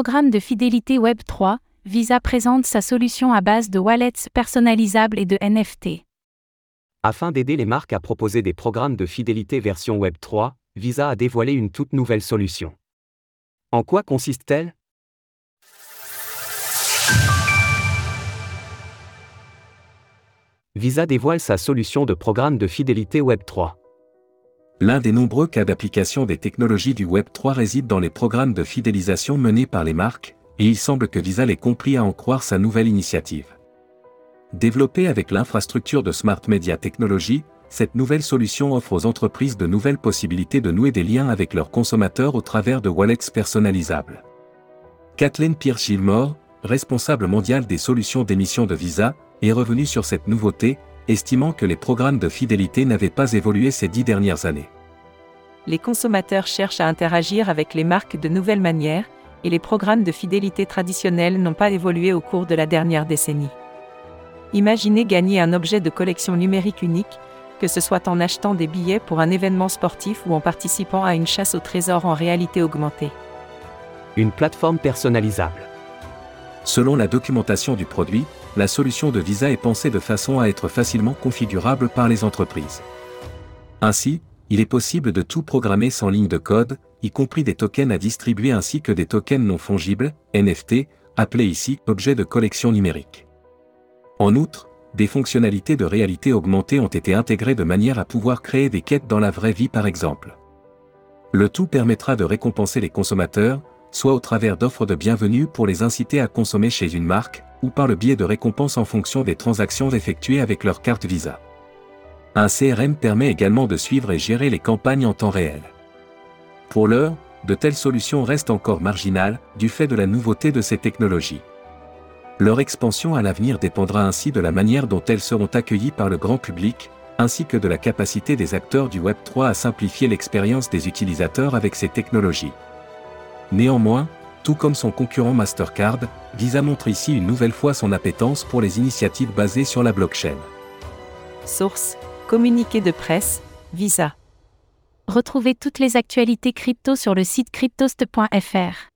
programme de fidélité Web3, Visa présente sa solution à base de wallets personnalisables et de NFT. Afin d'aider les marques à proposer des programmes de fidélité version Web3, Visa a dévoilé une toute nouvelle solution. En quoi consiste-t-elle? Visa dévoile sa solution de programme de fidélité Web3. L'un des nombreux cas d'application des technologies du Web3 réside dans les programmes de fidélisation menés par les marques, et il semble que Visa l'ait compris à en croire sa nouvelle initiative. Développée avec l'infrastructure de Smart Media Technology, cette nouvelle solution offre aux entreprises de nouvelles possibilités de nouer des liens avec leurs consommateurs au travers de wallets personnalisables. Kathleen Pierce-Gilmore, responsable mondiale des solutions d'émission de Visa, est revenue sur cette nouveauté, estimant que les programmes de fidélité n'avaient pas évolué ces dix dernières années. Les consommateurs cherchent à interagir avec les marques de nouvelles manières, et les programmes de fidélité traditionnels n'ont pas évolué au cours de la dernière décennie. Imaginez gagner un objet de collection numérique unique, que ce soit en achetant des billets pour un événement sportif ou en participant à une chasse au trésor en réalité augmentée. Une plateforme personnalisable. Selon la documentation du produit, la solution de Visa est pensée de façon à être facilement configurable par les entreprises. Ainsi, il est possible de tout programmer sans ligne de code, y compris des tokens à distribuer ainsi que des tokens non fongibles, NFT, appelés ici objets de collection numérique. En outre, des fonctionnalités de réalité augmentée ont été intégrées de manière à pouvoir créer des quêtes dans la vraie vie par exemple. Le tout permettra de récompenser les consommateurs, soit au travers d'offres de bienvenue pour les inciter à consommer chez une marque, ou par le biais de récompenses en fonction des transactions effectuées avec leur carte Visa. Un CRM permet également de suivre et gérer les campagnes en temps réel. Pour l'heure, de telles solutions restent encore marginales, du fait de la nouveauté de ces technologies. Leur expansion à l'avenir dépendra ainsi de la manière dont elles seront accueillies par le grand public, ainsi que de la capacité des acteurs du Web3 à simplifier l'expérience des utilisateurs avec ces technologies. Néanmoins, tout comme son concurrent Mastercard, Visa montre ici une nouvelle fois son appétence pour les initiatives basées sur la blockchain. Source Communiqué de presse Visa. Retrouvez toutes les actualités crypto sur le site cryptost.fr.